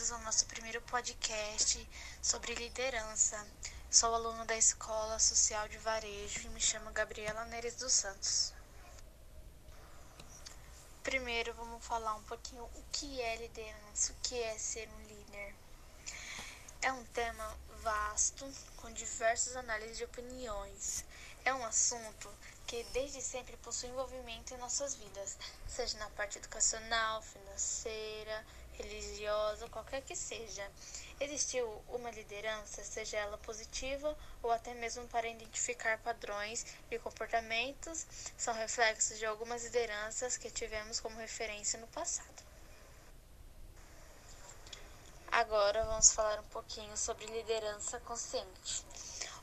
bem-vindos ao nosso primeiro podcast sobre liderança. Sou aluno da Escola Social de Varejo e me chamo Gabriela Neres dos Santos. Primeiro, vamos falar um pouquinho o que é liderança, o que é ser um líder. É um tema vasto, com diversas análises de opiniões. É um assunto que desde sempre possui envolvimento em nossas vidas, seja na parte educacional, financeira, religiosa, qualquer que seja. Existiu uma liderança, seja ela positiva ou até mesmo para identificar padrões e comportamentos, são reflexos de algumas lideranças que tivemos como referência no passado. Agora vamos falar um pouquinho sobre liderança consciente.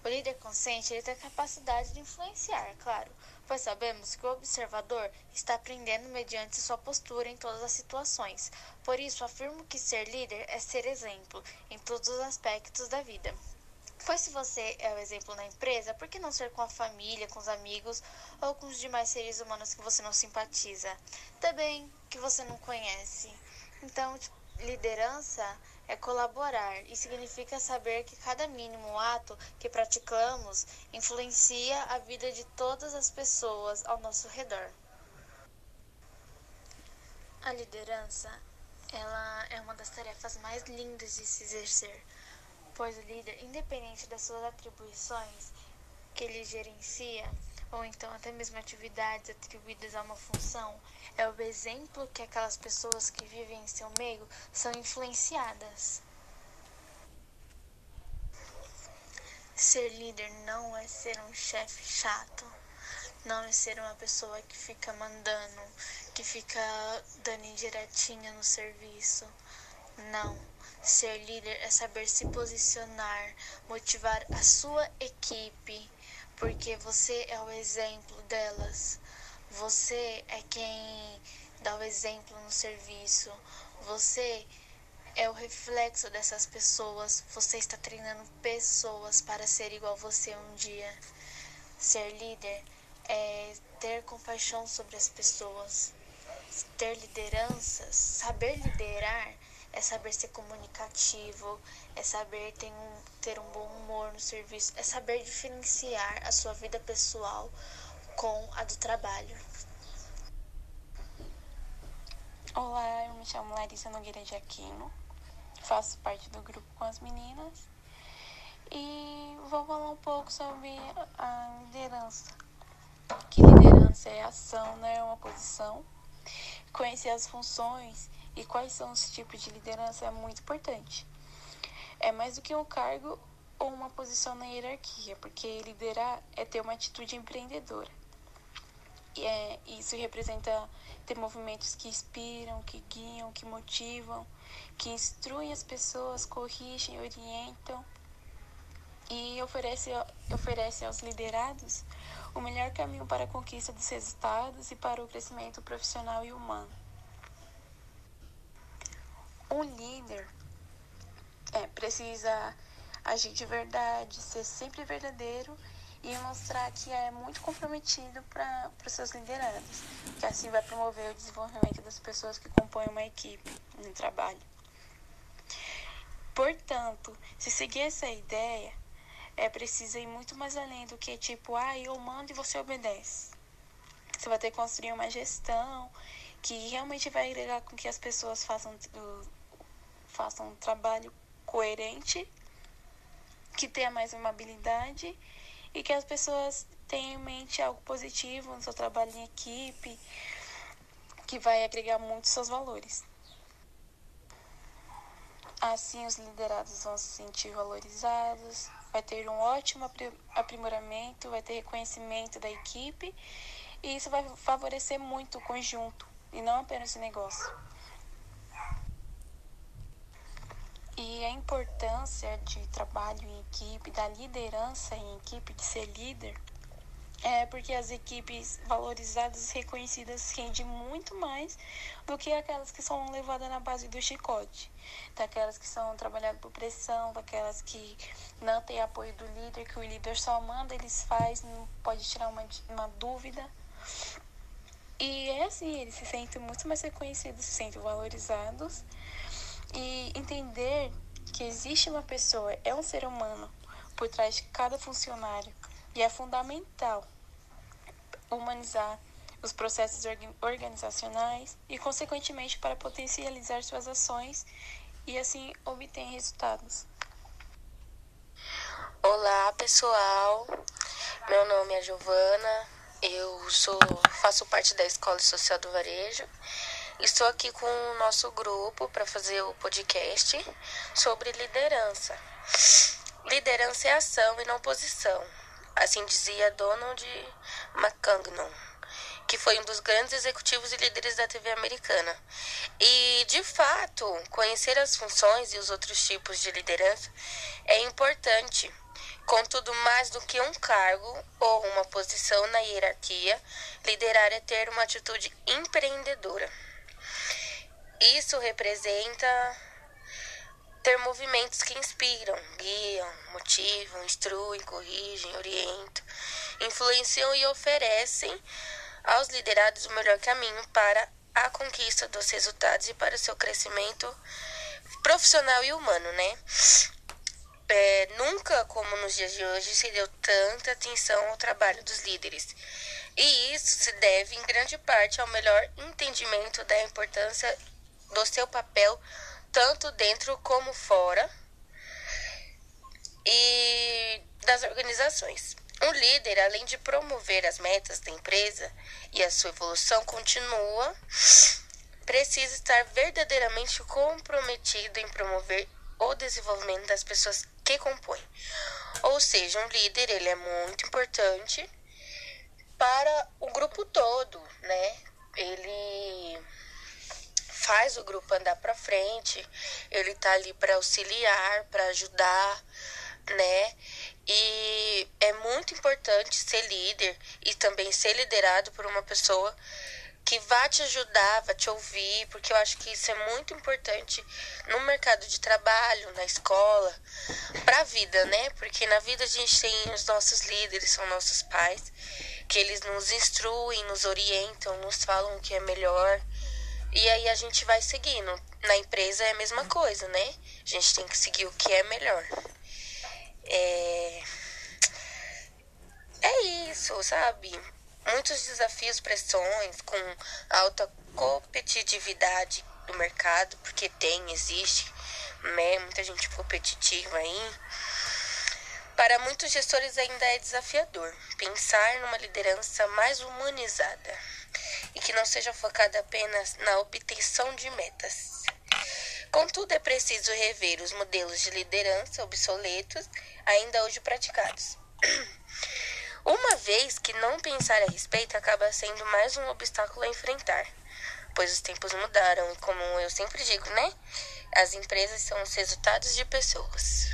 O líder consciente ele tem a capacidade de influenciar, claro, pois sabemos que o observador está aprendendo mediante sua postura em todas as situações. Por isso, afirmo que ser líder é ser exemplo em todos os aspectos da vida. Pois se você é o exemplo na empresa, por que não ser com a família, com os amigos ou com os demais seres humanos que você não simpatiza? Também que você não conhece. Então, tipo, liderança é colaborar e significa saber que cada mínimo ato que praticamos influencia a vida de todas as pessoas ao nosso redor. A liderança, ela é uma das tarefas mais lindas de se exercer, pois o líder, independente das suas atribuições que ele gerencia, ou então até mesmo atividades atribuídas a uma função, é o exemplo que aquelas pessoas que vivem em seu meio são influenciadas. Ser líder não é ser um chefe chato, não é ser uma pessoa que fica mandando, que fica dando indiretinha no serviço. Não. Ser líder é saber se posicionar, motivar a sua equipe, porque você é o exemplo delas. Você é quem dá o exemplo no serviço. Você é o reflexo dessas pessoas. Você está treinando pessoas para ser igual você um dia. Ser líder é ter compaixão sobre as pessoas. Ter liderança, saber liderar é saber ser comunicativo, é saber ter um, ter um bom humor no serviço, é saber diferenciar a sua vida pessoal com a do trabalho. Olá, eu me chamo Larissa Nogueira de Aquino, faço parte do grupo com as meninas e vou falar um pouco sobre a liderança. Que liderança é ação, não é uma posição. Conhecer as funções e quais são os tipos de liderança é muito importante. É mais do que um cargo ou uma posição na hierarquia, porque liderar é ter uma atitude empreendedora. E é, isso representa ter movimentos que inspiram, que guiam, que motivam, que instruem as pessoas, corrigem, orientam e oferece, oferece aos liderados o melhor caminho para a conquista dos resultados e para o crescimento profissional e humano. Um líder é, precisa agir de verdade, ser sempre verdadeiro e mostrar que é muito comprometido para os seus liderados, que assim vai promover o desenvolvimento das pessoas que compõem uma equipe no trabalho. Portanto, se seguir essa ideia, é preciso ir muito mais além do que tipo, ah, eu mando e você obedece. Você vai ter que construir uma gestão que realmente vai agregar com que as pessoas façam, façam um trabalho coerente, que tenha mais uma habilidade e que as pessoas tenham em mente algo positivo no seu trabalho em equipe, que vai agregar muito seus valores. Assim, os liderados vão se sentir valorizados, vai ter um ótimo aprimoramento, vai ter reconhecimento da equipe e isso vai favorecer muito o conjunto e não apenas o negócio. E a importância de trabalho em equipe, da liderança em equipe, de ser líder, é porque as equipes valorizadas e reconhecidas rendem muito mais do que aquelas que são levadas na base do chicote. Daquelas que são trabalhadas por pressão, daquelas que não têm apoio do líder, que o líder só manda, eles faz, não pode tirar uma, uma dúvida. E é assim, eles se sentem muito mais reconhecidos, se sentem valorizados e entender que existe uma pessoa, é um ser humano por trás de cada funcionário e é fundamental humanizar os processos organizacionais e, consequentemente, para potencializar suas ações e assim obter resultados. Olá, pessoal. Meu nome é Giovana. Eu sou faço parte da Escola Social do Varejo. Estou aqui com o nosso grupo para fazer o podcast sobre liderança. Liderança é ação e não posição. Assim dizia Donald McCagnon que foi um dos grandes executivos e líderes da TV americana. E, de fato, conhecer as funções e os outros tipos de liderança é importante. Contudo, mais do que um cargo ou uma posição na hierarquia, liderar é ter uma atitude empreendedora. Isso representa ter movimentos que inspiram, guiam, motivam, instruem, corrigem, orientam, influenciam e oferecem aos liderados o melhor caminho para a conquista dos resultados e para o seu crescimento profissional e humano, né? É, nunca, como nos dias de hoje, se deu tanta atenção ao trabalho dos líderes. E isso se deve, em grande parte, ao melhor entendimento da importância do seu papel, tanto dentro como fora, e das organizações. O líder, além de promover as metas da empresa e a sua evolução continua, precisa estar verdadeiramente comprometido em promover o desenvolvimento das pessoas que compõem. Ou seja, um líder, ele é muito importante para o grupo todo, né? Ele faz o grupo andar para frente, ele tá ali para auxiliar, para ajudar, né? E é muito importante ser líder e também ser liderado por uma pessoa que vai te ajudar, vai te ouvir, porque eu acho que isso é muito importante no mercado de trabalho, na escola, para a vida, né? Porque na vida a gente tem os nossos líderes, são nossos pais, que eles nos instruem, nos orientam, nos falam o que é melhor. E aí a gente vai seguindo. Na empresa é a mesma coisa, né? A gente tem que seguir o que é melhor. É, é isso, sabe? Muitos desafios, pressões com alta competitividade do mercado, porque tem, existe, né? Muita gente competitiva aí. Para muitos gestores ainda é desafiador pensar numa liderança mais humanizada e que não seja focada apenas na obtenção de metas. Contudo, é preciso rever os modelos de liderança obsoletos ainda hoje praticados. Uma vez que não pensar a respeito acaba sendo mais um obstáculo a enfrentar, pois os tempos mudaram e, como eu sempre digo, né? As empresas são os resultados de pessoas.